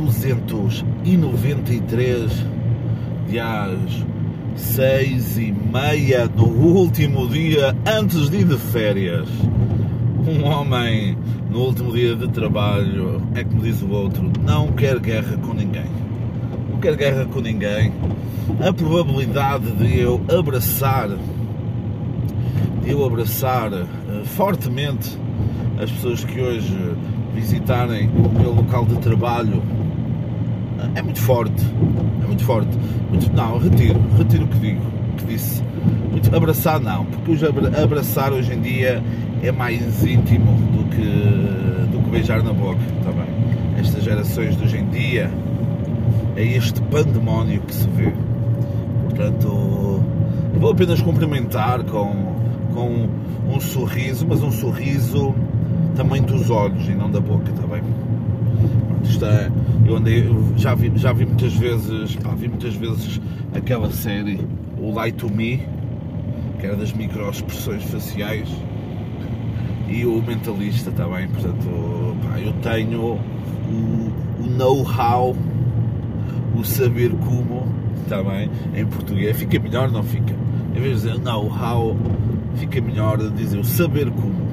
episódio 293 de às seis e meia no último dia antes de ir de férias. Um homem no último dia de trabalho, é como diz o outro, não quer guerra com ninguém. Não quer guerra com ninguém. A probabilidade de eu abraçar, de eu abraçar uh, fortemente as pessoas que hoje visitarem o meu local de trabalho é muito forte. É muito forte. Muito, não, retiro, retiro o que digo, que disse. Muito, abraçar não, porque hoje abraçar hoje em dia é mais íntimo do que, do que beijar na boca, está bem? Estas gerações de hoje em dia é este pandemónio que se vê. Portanto, vou apenas cumprimentar com, com um sorriso, mas um sorriso também dos olhos e não da boca, está bem? É, eu andei, já vi, já vi muitas vezes, pá, vi muitas vezes aquela série, o Light to Me, que era das microexpressões faciais, e o Mentalista, está bem? Portanto, pá, eu tenho o, o know-how, o saber como, está bem? Em português, fica melhor, não fica? Em vez de dizer know-how, fica melhor dizer o saber como.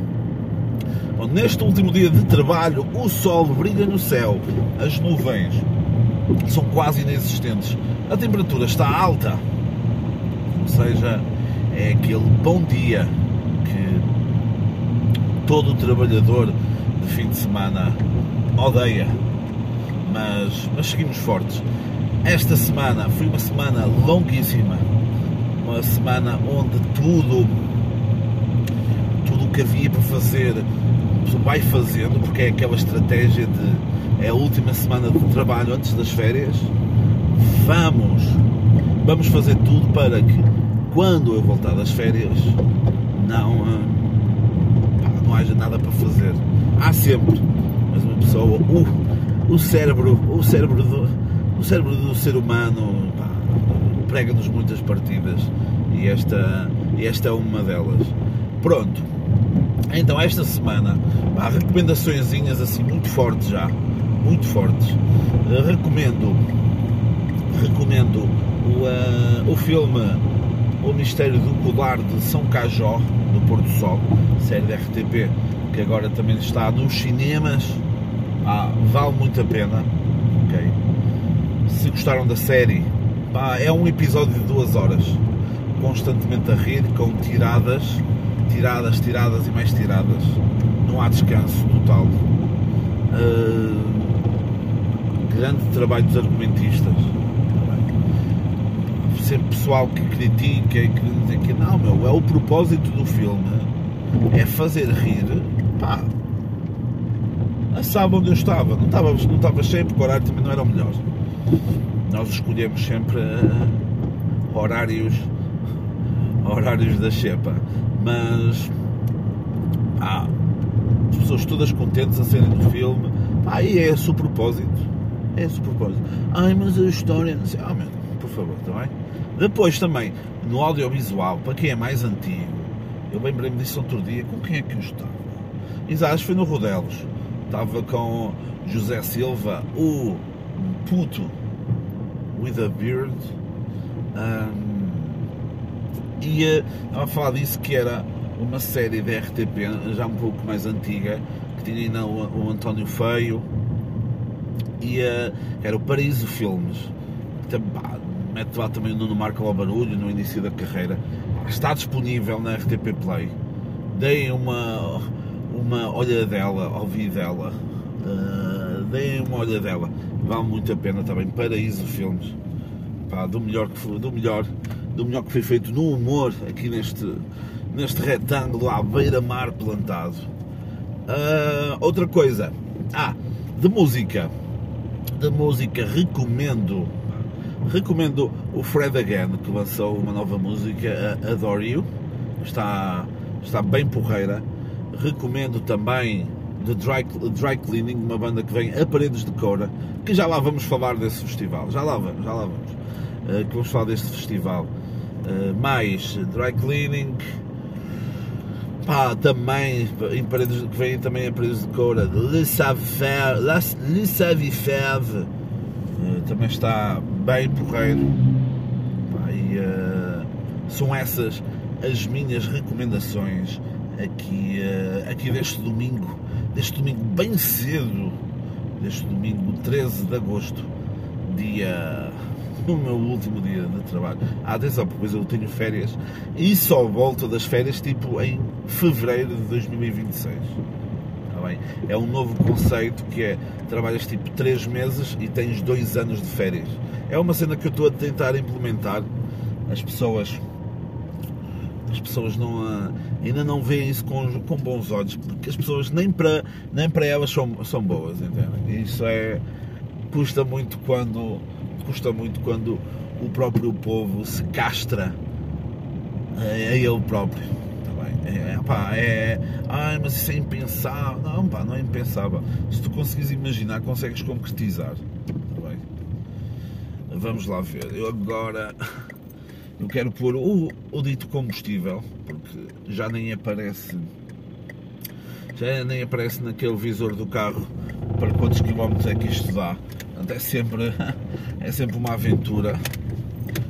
Bom, neste último dia de trabalho, o sol brilha no céu, as nuvens são quase inexistentes, a temperatura está alta, ou seja, é aquele bom dia que todo trabalhador de fim de semana odeia, mas, mas seguimos fortes. Esta semana foi uma semana longuíssima, uma semana onde tudo, tudo o que havia para fazer vai fazendo, porque é aquela estratégia de é a última semana de trabalho antes das férias. Vamos, vamos fazer tudo para que quando eu voltar das férias não, pá, não haja nada para fazer. Há sempre, mas uma pessoa, o, o cérebro, o cérebro do, o cérebro do ser humano prega-nos muitas partidas e esta, esta é uma delas. Pronto, então esta semana, há recomendações assim muito fortes já, muito fortes. Uh, recomendo, recomendo o, uh, o filme O Mistério do Colar de São Cajó, do Porto Sol, série da RTP, que agora também está nos cinemas. Ah, vale muito a pena. Se gostaram da série, pá, é um episódio de duas horas, constantemente a rir, com tiradas tiradas, tiradas e mais tiradas. Não há descanso total. Uh, grande trabalho dos argumentistas. Sempre pessoal que critica e que diz que não, meu, é o propósito do filme é fazer rir. Pá, sabe onde eu estava. Não estava, não estava cheio porque o horário também não era o melhor. Nós escolhemos sempre uh, horários horários da Chepa mas ah, as pessoas todas contentes a serem no filme, pá, e é esse o propósito. É esse o propósito. Ai, mas a história, não sei, ah, meu, por favor, está bem? Depois também, no audiovisual, para quem é mais antigo, eu lembrei-me disso outro dia, com quem é que eu estava? Exato, foi no Rodelos. Estava com José Silva, o puto with a beard. Um, e uh, estava a falar disso que era uma série da RTP, já um pouco mais antiga, que tinha ainda o, o António Feio, e uh, era o Paraíso Filmes. Bah, mete lá também o Nuno Marco ao barulho no início da carreira. Está disponível na RTP Play. Deem uma, uma olhadela ao dela. Uh, deem uma olhadela. Vale muito a pena também. Paraíso Filmes. Pá, do melhor que do melhor do melhor que foi feito no humor aqui neste, neste retângulo à beira-mar plantado. Uh, outra coisa, ah, de música, de música recomendo, recomendo o Fred Again que lançou uma nova música, Adore You, está, está bem porreira. Recomendo também The Dry, Dry Cleaning, uma banda que vem a Paredes de Cora, que já lá vamos falar desse festival, já lá vamos, já lá vamos, uh, que vamos falar deste festival. Eh, mais dry cleaning. Pá, também, em paredes, que vêm também em paredes de coura, Le Savoir, Le Savoir, também está bem porreiro. Pá, e, uh, são essas as minhas recomendações aqui, uh, aqui deste domingo, deste domingo bem cedo, deste domingo 13 de agosto, dia o meu último dia de trabalho. Ah, atenção, porque eu tenho férias e só volto das férias tipo em fevereiro de 2026. Está bem? É um novo conceito que é trabalhas tipo 3 meses e tens 2 anos de férias. É uma cena que eu estou a tentar implementar. As pessoas as pessoas não, ainda não veem isso com, com bons olhos, porque as pessoas nem para, nem para elas são, são boas, entendem? Isso é. custa muito quando. Custa muito quando o próprio povo se castra a, a ele próprio. Tá bem? É, pá, é. Ai, mas isso é impensável. Não, pá, não é impensável. Se tu conseguires imaginar, consegues concretizar. Tá bem? Vamos lá ver. Eu agora eu quero pôr o, o dito combustível, porque já nem aparece já nem aparece naquele visor do carro para quantos quilómetros é que isto dá. Portanto, é sempre, é sempre uma aventura.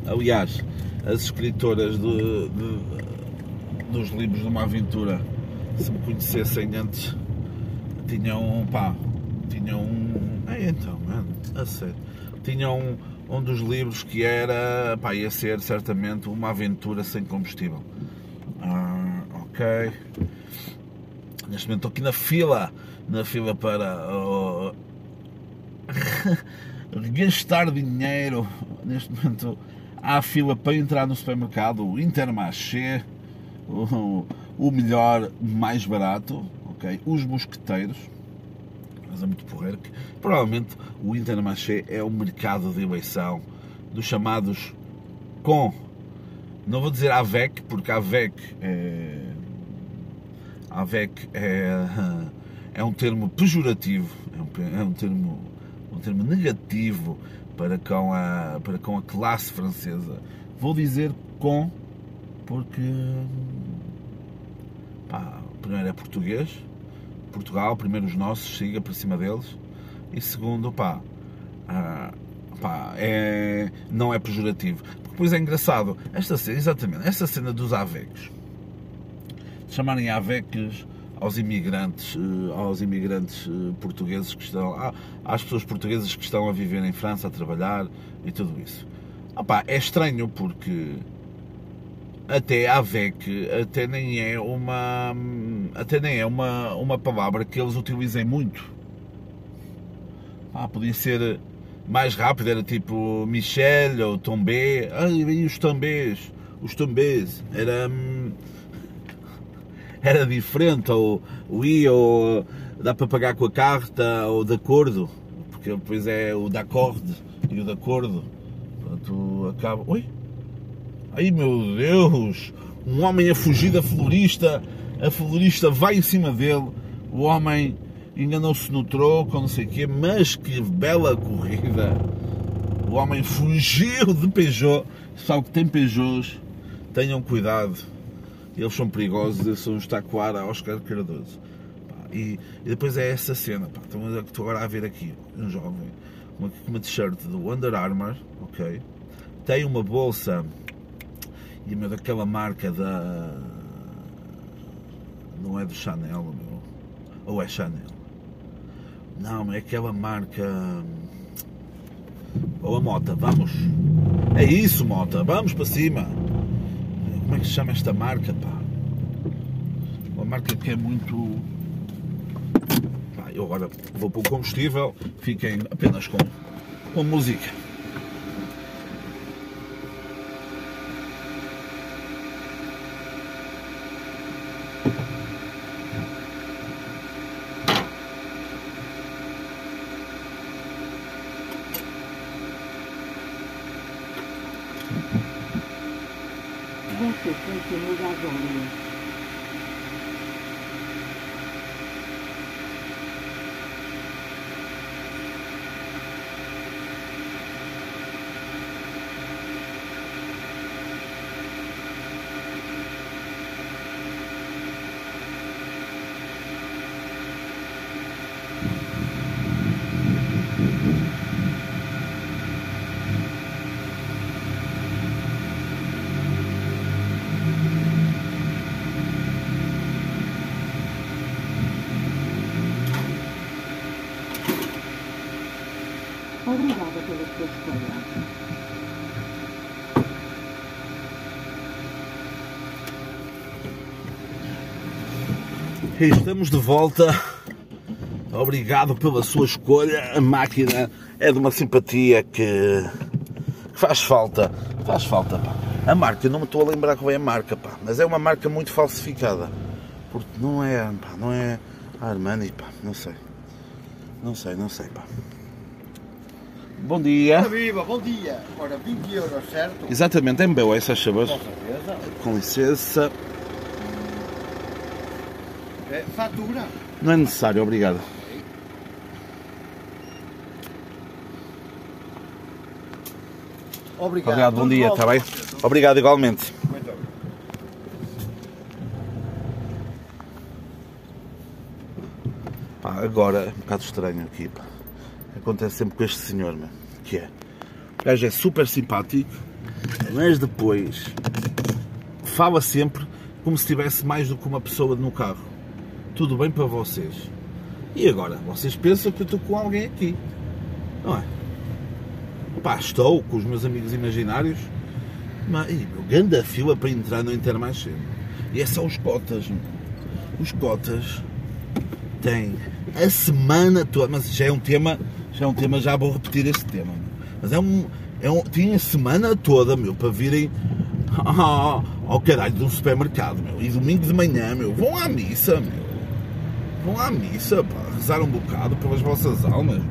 Aliás, as escritoras de, de, dos livros de uma aventura, se me conhecessem antes, tinham, pá, tinham um. É então, mano, a sério. Tinham um dos livros que era, pá, ia ser certamente uma aventura sem combustível. Ah, ok. Neste momento estou aqui na fila, na fila para gastar dinheiro. Neste momento há fila para entrar no supermercado, o Intermarché, o, o melhor, mais barato, ok? Os mosqueteiros mas é muito porreiro, que provavelmente o Intermarché é o mercado de eleição dos chamados com, não vou dizer AVEC, porque AVEC é, AVEC é, é um termo pejorativo, é um, é um, termo, um termo negativo para com, a, para com a classe francesa. Vou dizer com, porque pá, primeiro é português, Portugal, primeiro os nossos, siga para cima deles. E segundo, pá, ah, pá é, não é pejorativo. Porque depois é engraçado, esta cena, exatamente, esta cena dos AVECs, chamarem AVECs aos imigrantes, eh, aos imigrantes eh, portugueses que estão, às pessoas portuguesas que estão a viver em França, a trabalhar e tudo isso. Opa, é estranho porque até a VEC até nem é uma até nem é uma, uma palavra que eles utilizem muito. Ah, podia ser mais rápido, era tipo Michel ou Tombé. Ah, e os Tombés, os Tombés, era era diferente, ou o I, ou dá para pagar com a carta, ou de acordo, porque depois é o de acorde e o de acordo. Portanto, acaba. Oi? Ai meu Deus! Um homem a fugir da florista, a florista vai em cima dele, o homem enganou-se no troco, não sei o quê, mas que bela corrida! O homem fugiu de Peugeot. Sabe que tem Peugeots, tenham cuidado, eles são perigosos, eles são os taquara Oscar Cardoso. E, e, depois é essa cena, pá, estou agora a ver aqui um jovem com uma t-shirt do Under Armour, ok? Tem uma bolsa e meu, daquela marca da. Não é do Chanel, meu. Ou é Chanel? Não, é aquela marca. Ou a Mota, vamos. É isso, Mota, vamos para cima. Como é que se chama esta marca? Uma marca que é muito. Pá, eu agora vou para o combustível, fiquem apenas com, com música. Estamos de volta. Obrigado pela sua escolha. A máquina é de uma simpatia que faz falta. Faz falta, pá. A marca, não me estou a lembrar qual é a marca, pá. Mas é uma marca muito falsificada. Porque não é, pá, não é Armani, pá. Não sei. Não sei, não sei, pá. Bom dia. Viva, bom dia! Ora, 20 euros, certo? Exatamente, MBO, essas chavas. Com certeza. Com licença. É, fatura? Não é necessário, obrigado. Obrigado. Obrigado, bom dia, está bem? Obrigado igualmente. Muito obrigado. Pá, agora é um bocado estranho aqui. Pá. Acontece sempre com este senhor, meu, que é. O gajo é super simpático, mas depois fala sempre como se tivesse mais do que uma pessoa no carro. Tudo bem para vocês. E agora? Vocês pensam que eu estou com alguém aqui. Não é? Pá, estou com os meus amigos imaginários. Mas, meu, grande fila para entrar no Inter mais cedo. E é só os cotas. Os cotas tem a semana toda, mas já é um tema, já é um tema, já vou repetir este tema, mas é um, é um, tem a semana toda, meu, para virem ao, ao caralho de um supermercado, meu, e domingo de manhã, meu, vão à missa, meu, vão à missa, pá, rezar um bocado pelas vossas almas,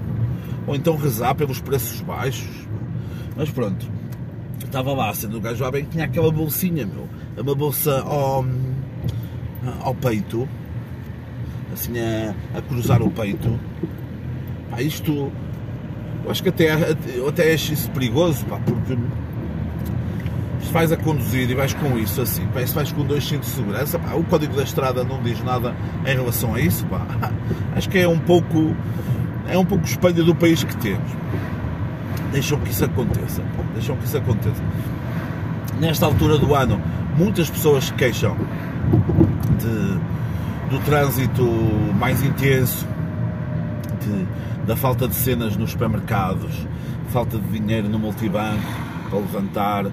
ou então rezar pelos preços baixos, mas pronto, estava lá, sendo o gajo bem, tinha aquela bolsinha, meu, uma bolsa ao, ao peito, assim a, a cruzar o peito. Pá, isto eu acho que até, eu até acho isso perigoso, pá, porque se vais a conduzir e vais com isso assim, se vais com dois cintos de segurança, pá, o código da estrada não diz nada em relação a isso, pá. acho que é um pouco é um pouco espelho do país que temos. Deixam que isso aconteça, pá, deixam que isso aconteça. Nesta altura do ano, muitas pessoas queixam de, do trânsito mais intenso, de- da falta de cenas nos supermercados, falta de dinheiro no multibanco para levantar,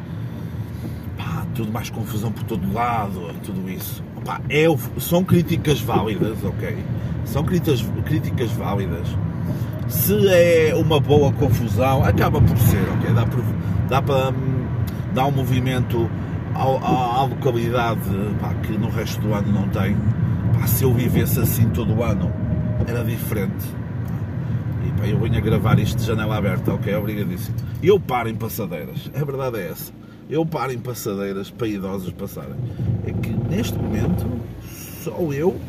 tudo mais confusão por todo lado tudo isso. Pá, é, são críticas válidas, ok? São críticas, críticas válidas. Se é uma boa confusão, acaba por ser, ok? Dá, por- dá para hum, dar um movimento à, à localidade pá, que no resto do ano não tem. Pá, se eu vivesse assim todo o ano, era diferente. E pá, eu venho a gravar isto de janela aberta, ok? Obrigadíssimo. E eu paro em passadeiras, a verdade é essa. Eu paro em passadeiras para idosos passarem. É que neste momento sou eu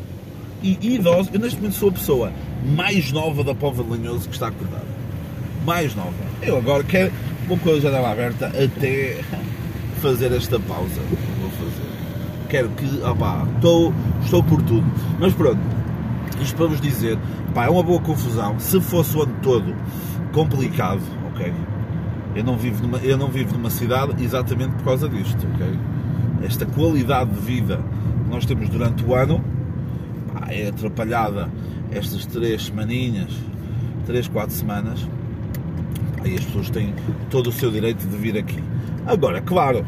e idosos. Eu neste momento sou a pessoa mais nova da Pova de Linhoso que está acordada. Mais nova. Eu agora quero, vou com a janela aberta até fazer esta pausa. Vou fazer. Quero que, opá, estou, estou por tudo. Mas pronto, isto para vos dizer, pá, é uma boa confusão. Se fosse o ano todo complicado, ok? Eu não vivo numa, eu não vivo numa cidade exatamente por causa disto, ok? Esta qualidade de vida que nós temos durante o ano pá, é atrapalhada estas três semaninhas, três, quatro semanas, e as pessoas têm todo o seu direito de vir aqui. Agora, claro,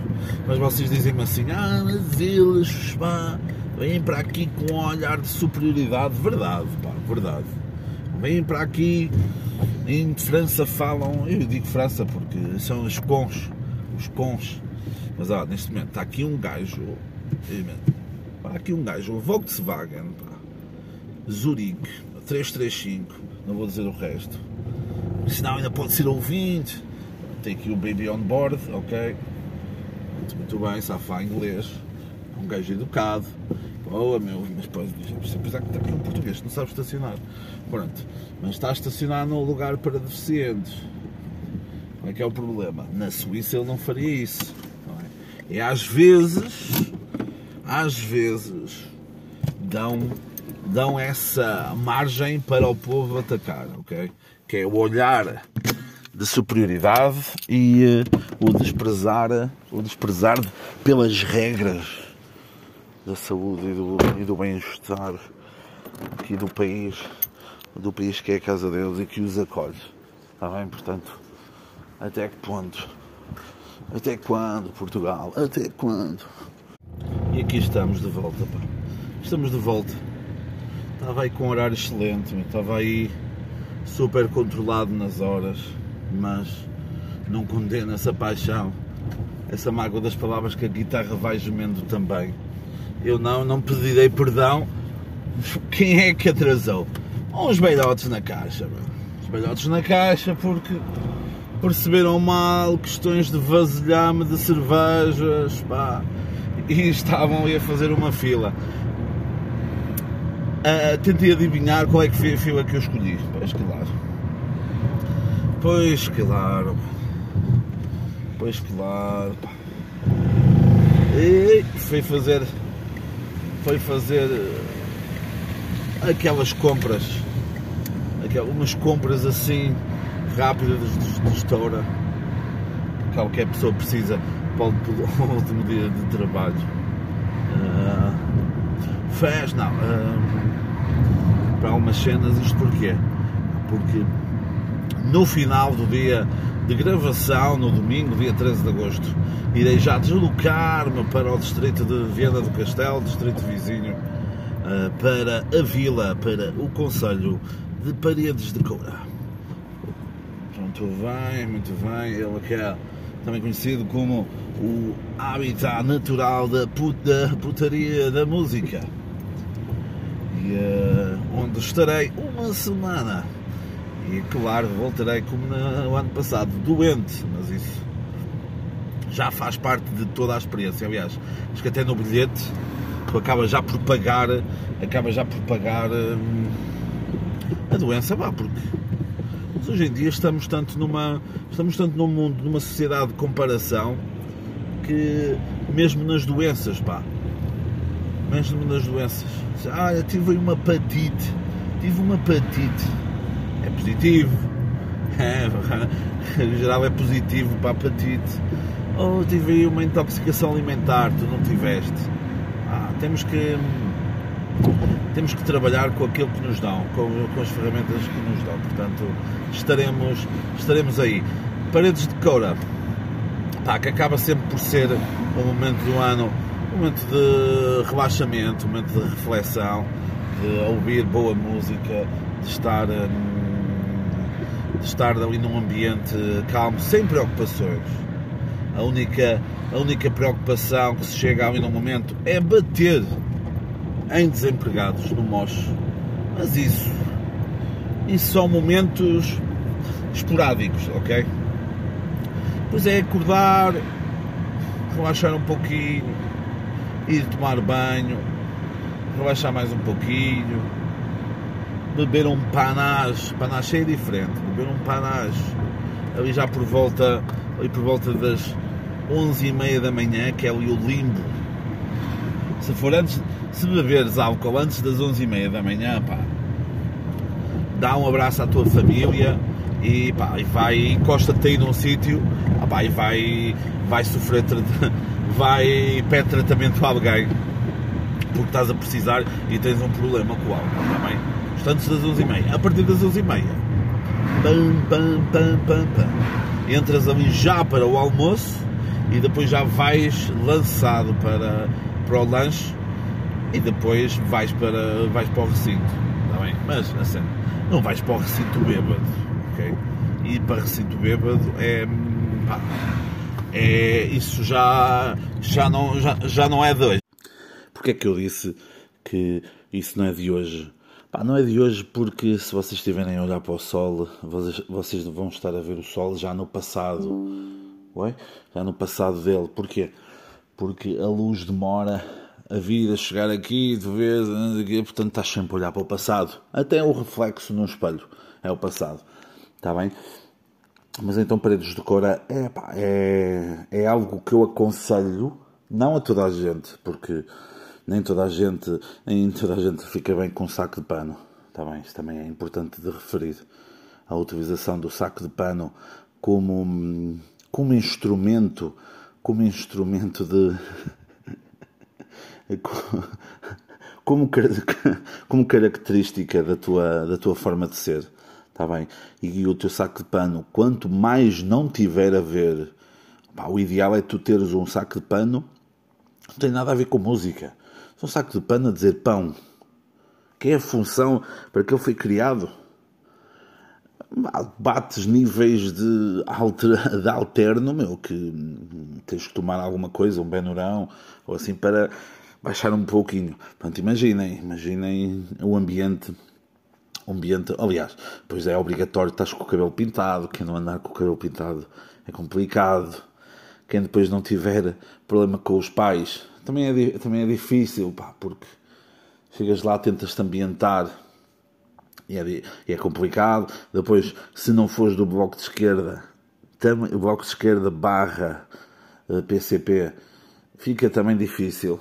mas vocês dizem-me assim, ah, mas eles, pá, vêm para aqui com um olhar de superioridade. Verdade, pá, verdade. Vêm para aqui, em França falam, eu digo França porque são os cons, os cons. Mas ó, neste momento está aqui um gajo, está aqui um gajo, Volkswagen, pá, Zurique, 335, não vou dizer o resto. Senão ainda pode ser ouvinte. Tem aqui o Baby on board, ok? Muito, bem, sabe falar inglês. Um gajo educado. Boa, meu, mas depois, apesar que está aqui um português não sabe estacionar. Pronto, mas está a estacionar num lugar para deficientes. Qual é que é o problema? Na Suíça ele não faria isso. não é? É às vezes, às vezes, dão, dão essa margem para o povo atacar, ok? Que é o olhar de superioridade e eh, o desprezar, o desprezar pelas regras da saúde e do, e do bem-estar aqui do país, do país que é a casa deles e que os acolhe. Está bem? Portanto, até que ponto? Até quando, Portugal? Até quando? E aqui estamos de volta, pá. Estamos de volta. estava aí com um horário excelente, estava aí super controlado nas horas, mas não condena essa paixão, essa mágoa das palavras que a guitarra vai gemendo também. Eu não, não pedirei perdão. Quem é que atrasou? Uns velhotes na caixa, meu. Os velhotes na caixa porque perceberam mal questões de vasilhame de cervejas, pá, e estavam ali a fazer uma fila. Uh, tentei adivinhar qual é que foi a fila que eu escolhi. Pois claro. Pois claro. Pois claro. E foi fazer. Foi fazer aquelas compras. Aquelas, compras assim rápidas de, de estoura. Qualquer pessoa precisa para o último dia de trabalho. Uh, fez, não. Uh, para algumas cenas, isto porquê? Porque no final do dia de gravação, no domingo, dia 13 de agosto, irei já deslocar-me para o distrito de Viana do Castelo, distrito vizinho, uh, para a vila, para o Conselho de Paredes de Coura. Muito bem, muito bem. Ele que é também conhecido como o habitat natural da, put da putaria da música. E uh, onde estarei uma semana. E claro, voltarei como no ano passado, doente, mas isso já faz parte de toda a experiência. Aliás, acho que até no bilhete tu já por pagar, acaba já por pagar hum, a doença, vá, porque mas hoje em dia estamos tanto numa estamos tanto num mundo, numa sociedade de comparação que mesmo nas doenças, pá, mesmo nas doenças, ah, eu tive uma hepatite, tive uma hepatite, é positivo, é, em geral é positivo para a hepatite, ou tive aí uma intoxicação alimentar, tu não tiveste. Ah, temos que temos que trabalhar com aquilo que nos dão, com, com as ferramentas que nos dão. Portanto, estaremos, estaremos aí. Paredes de Coura, que acaba sempre por ser um momento do ano, um momento de relaxamento, um momento de reflexão, de ouvir boa música, de estar, hum, de estar ali num ambiente calmo, sem preocupações. A única, a única preocupação que se chega ali num momento é bater em desempregados no MOS. Mas isso, isso são momentos esporádicos, ok? Pois é acordar, relaxar um pouquinho, ir tomar banho, relaxar mais um pouquinho, beber um panage, panage é diferente, beber um panage ali já por volta, ali por volta das 11 e meia da manhã, que é ali o limbo. Se for antes, se beberes álcool antes das 11h30 da manhã, pá, dá um abraço à tua família e, pá, e vai, encosta-te aí num sítio pá, e vai, vai sofrer, vai pede tratamento a alguém porque estás a precisar e tens um problema com o álcool, também. Tá antes das 11h30, a partir das 11h30, pam, pam, pam, pam, pam, entras ali já para o almoço e depois já vais lançado para, para o lanche e depois vais para, vais para o recinto, está bem? Mas, assim, não vais para o recinto bêbado, ok? E para recinto bêbado é, pá, é isso já, já, não, já, já não é de hoje. Porque é que eu disse que isso não é de hoje? Pá, não é de hoje porque se vocês estiverem a olhar para o sol, vocês, vocês vão estar a ver o sol já no passado, ué? já no passado dele. Porquê? Porque a luz demora a vida, chegar aqui, de vez, portanto estás sempre a olhar para o passado. Até o reflexo no espelho é o passado. Está bem? Mas então Paredes de Cora é, é, é algo que eu aconselho, não a toda a gente, porque nem toda a gente, nem toda a gente fica bem com um saco de pano. Está bem? Isso também é importante de referir. A utilização do saco de pano como, como instrumento, como instrumento de como, como característica da tua, da tua forma de ser. Está bem? E o teu saco de pano, quanto mais não tiver a ver, pá, o ideal é tu teres um saco de pano, não tem nada a ver com música. É um saco de pano a dizer pão. Que é a função para que ele foi criado? bates níveis de, alter, de alterno, meu, que tens que tomar alguma coisa, um benurão, ou assim, para baixar um pouquinho. Portanto, imaginem, imaginem o ambiente. Ambiente, aliás, pois é obrigatório estar com o cabelo pintado, quem não andar com o cabelo pintado é complicado. Quem depois não tiver problema com os pais, também é, também é difícil, pá, porque chegas lá, tentas-te ambientar e é, é complicado. Depois, se não fores do Bloco de Esquerda, o Bloco de Esquerda barra PCP, eh, fica também difícil.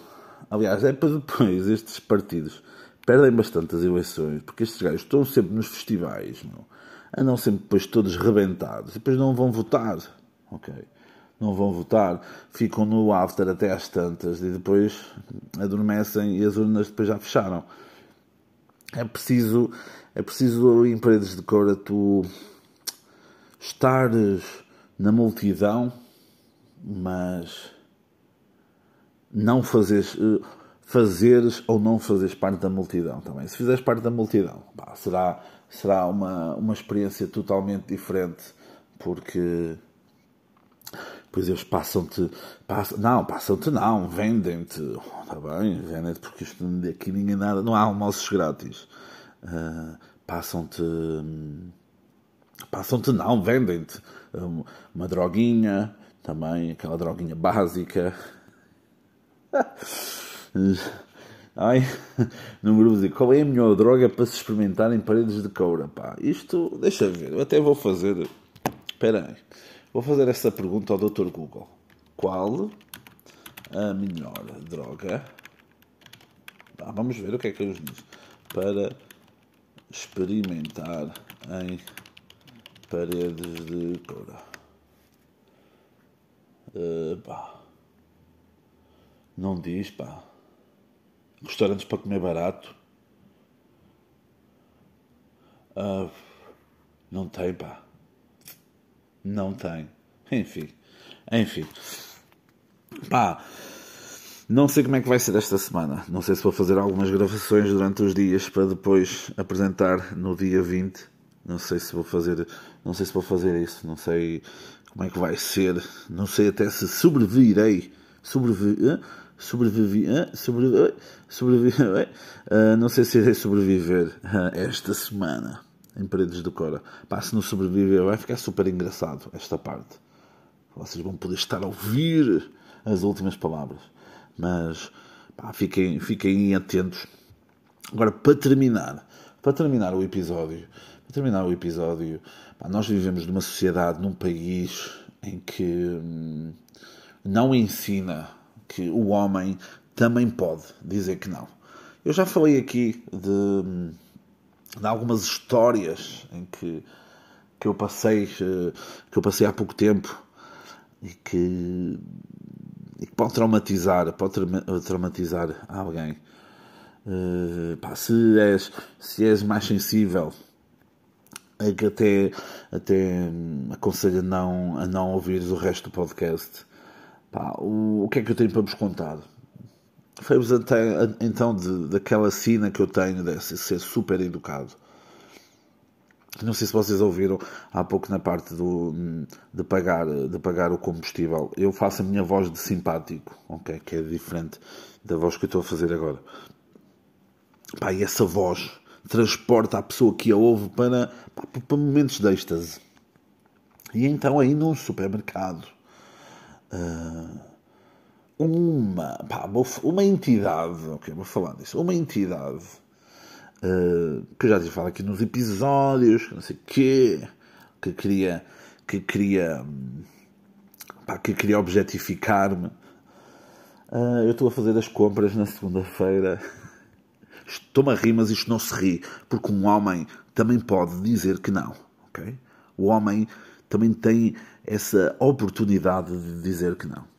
Aliás, é para depois estes partidos perdem bastante as eleições, porque estes gajos estão sempre nos festivais, meu, andam sempre depois todos rebentados, e depois não vão votar, ok? Não vão votar, ficam no after até às tantas, e depois adormecem e as urnas depois já fecharam. É preciso é preciso em paredes de cora tu estares na multidão, mas não fazeres, eh, fazeres ou não fazeres parte da multidão também. Se fizeres parte da multidão, pá, será, será uma, uma experiência totalmente diferente, porque pois eles passam-te, passam, não, passam-te não, vendem-te, está bem, vendem-te porque isto aqui ninguém nada, não há almoços grátis. Uh, passam-te. Passam-te, não, vendem-te uma droguinha, também aquela droguinha básica. Ai, número de qual é a melhor droga para se experimentar em paredes de coura? Pá, isto, deixa ver, eu até vou fazer. Espera aí, vou fazer essa pergunta ao Dr. Google: qual a melhor droga? Ah, vamos ver o que é que eles dizem para experimentar em paredes de coura. Uh, pá. Não diz, pá. Restaurantes para comer barato. Uh, não tem, pá. Não tem. Enfim. Enfim. Pá. Não sei como é que vai ser esta semana. Não sei se vou fazer algumas gravações durante os dias para depois apresentar no dia 20. Não sei se vou fazer, não sei se vou fazer isso. Não sei como é que vai ser. Não sei até se sobreviverei. Sobrevi, sobrevivi, sobrevivi, sobrevivi, uh, não sei se irei sobreviver esta semana em Paredes do Cora. Pá, se não sobreviver vai ficar super engraçado esta parte. Vocês vão poder estar a ouvir as últimas palavras. Mas pá, fiquem, fiquem atentos. Agora, para terminar, para terminar o episódio, para terminar o episódio, pá, nós vivemos numa sociedade, num país em que hum, não ensina que o homem também pode dizer que não. Eu já falei aqui de, hum, de algumas histórias em que, que eu passei eh, que eu passei há pouco tempo e que e que pode traumatizar, pode traumatizar alguém. Uh, pá, se, és, se és mais sensível, é que até, até aconselho a não, a não ouvires o resto do podcast. Pá, o, o que é que eu tenho para vos contar? Até então de, daquela cena que eu tenho de ser super educado. Não sei se vocês ouviram há pouco na parte do, de, pagar, de pagar o combustível. Eu faço a minha voz de simpático, ok? Que é diferente da voz que eu estou a fazer agora. Pá, e essa voz transporta a pessoa que a ouve para, para momentos de êxtase. E então aí num supermercado, uh, uma, pá, uma entidade, ok, vou falar disso, uma entidade uh, que eu já tinha falado aqui nos episódios, não sei o quê, que queria, que queria, pá, que queria objetificar-me. Uh, eu estou a fazer as compras na segunda-feira. Estou-me a rir, mas isto não se ri, porque um homem também pode dizer que não, ok? O homem também tem essa oportunidade de dizer que não.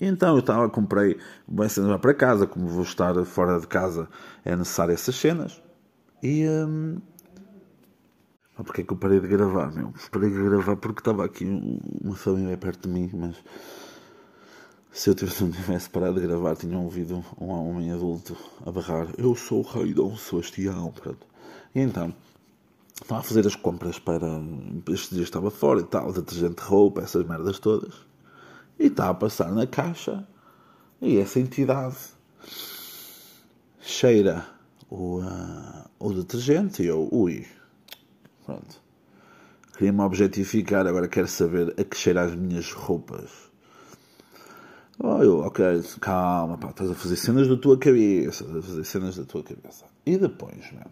Então eu estava, comprei, bem cenas para casa, como vou estar fora de casa, é necessário essas cenas. E. Hum, porque é que eu parei de gravar, meu? Parei de gravar porque estava aqui uma família perto de mim, mas. se eu tivesse parado de gravar, tinha ouvido um homem adulto a barrar Eu sou o rei Dom Sebastião. Pronto. E então, estava a fazer as compras para. Este dia estava fora e tal, detergente de roupa, essas merdas todas. E estava a passar na caixa e essa entidade cheira o, uh, o detergente e eu, ui. Pronto. Queria-me objetificar, agora quero saber a que cheira as minhas roupas. Oh, eu, ok, calma, pá, estás a fazer cenas da tua cabeça, estás a fazer cenas da tua cabeça. E depois, mesmo.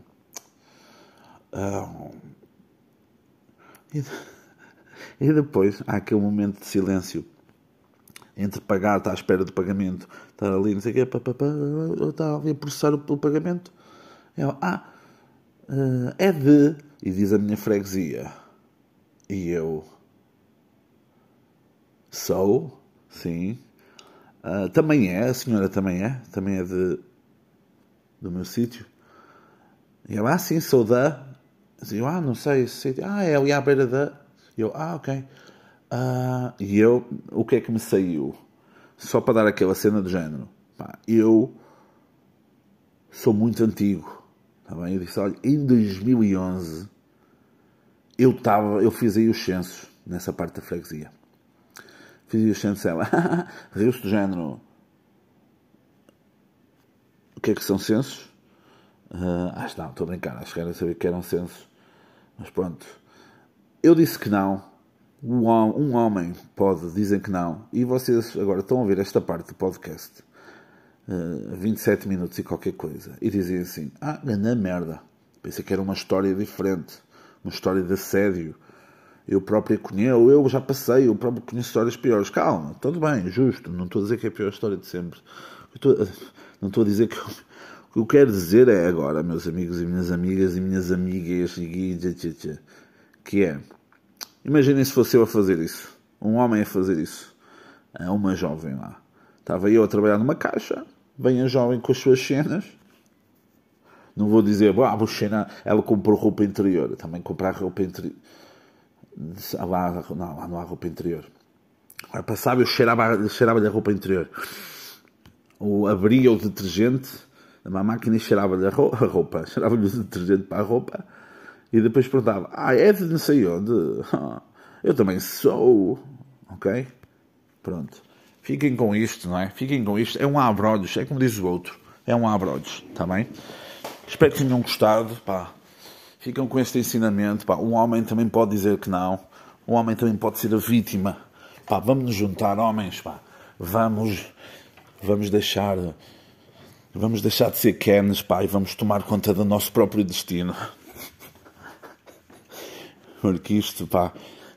Um, e, e depois há aquele momento de silêncio entre pagar, está à espera do pagamento, estar ali, não sei o quê, pá, pá, pá, está ali a processar o, o pagamento. Eu, ah, uh, é de, e diz a minha freguesia. E eu, sou, sim. Uh, também é, a senhora também é, também é de, do meu sítio. E eu, ah, sim, sou da. Eu, ah, não sei, esse sítio. Ah, é ali à beira da. E eu, ah, ok. Uh, e eu, o que é que me saiu? Só para dar aquela cena do género. Pá, eu sou muito antigo. Tá bem? Eu disse, olha, em 2011 eu estava, eu fiz aí os censos nessa parte da freguesia. Fiz aí os censos, ela riu-se do género. O que é que são censos? Uh, acho não, estou a brincar, acho que era saber que eram censos. Mas pronto. Eu disse que não um homem pode, dizem que não, e vocês agora estão a ouvir esta parte do podcast, uh, eh, 27 minutos e qualquer coisa, e dizem assim: Ah, grande merda. Pensei que era uma história diferente, uma história de assédio. Eu próprio conheço, eu já passei, eu próprio conheço histórias piores. Calma, tudo bem, justo, não estou a dizer que é a pior história de sempre. Estou, não estou a dizer que. O que eu quero dizer é agora, meus amigos e minhas amigas e minhas amigas, que é Imaginem se fosse eu a fazer isso. Um homem a fazer isso. A uma jovem lá. Estava eu a trabalhar numa caixa. Vem a jovem com as suas cenas. Não vou dizer, ah, vou cheirar. Ela comprou roupa interior. Também comprar roupa interior. Lá, não, lá não há roupa interior. Agora passava, eu cheirava-lhe cheirava a roupa interior. O, abria o detergente uma máquina cheirava-lhe a roupa. Cheirava-lhe o detergente para a roupa e depois perguntava, ah, é de não sei onde? Eu também sou. Ok? Pronto. Fiquem com isto, não é? Fiquem com isto. É um abrodes, é como diz o outro. É um abrodes, está bem? Espero que tenham gostado, pá. Ficam com este ensinamento, pá. Um homem também pode dizer que não. Um homem também pode ser a vítima. Pá, vamos nos juntar, homens, pá. Vamos, vamos deixar, vamos deixar de ser Kenes, pá, e vamos tomar conta do nosso próprio destino. Porque isto, pá,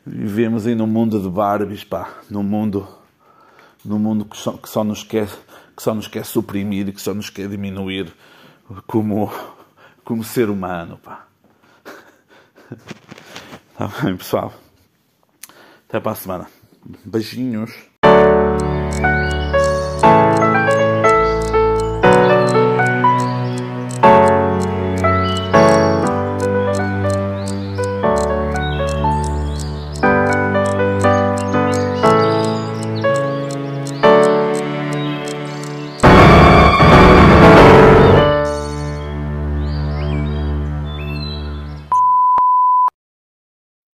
vivemos aí num mundo de Barbies, pá, num mundo, num mundo que só, que só nos quer, que só nos quer suprimir e que só nos quer diminuir como, como ser humano, pá. Tá bem, pessoal. Até para a semana. Beijinhos.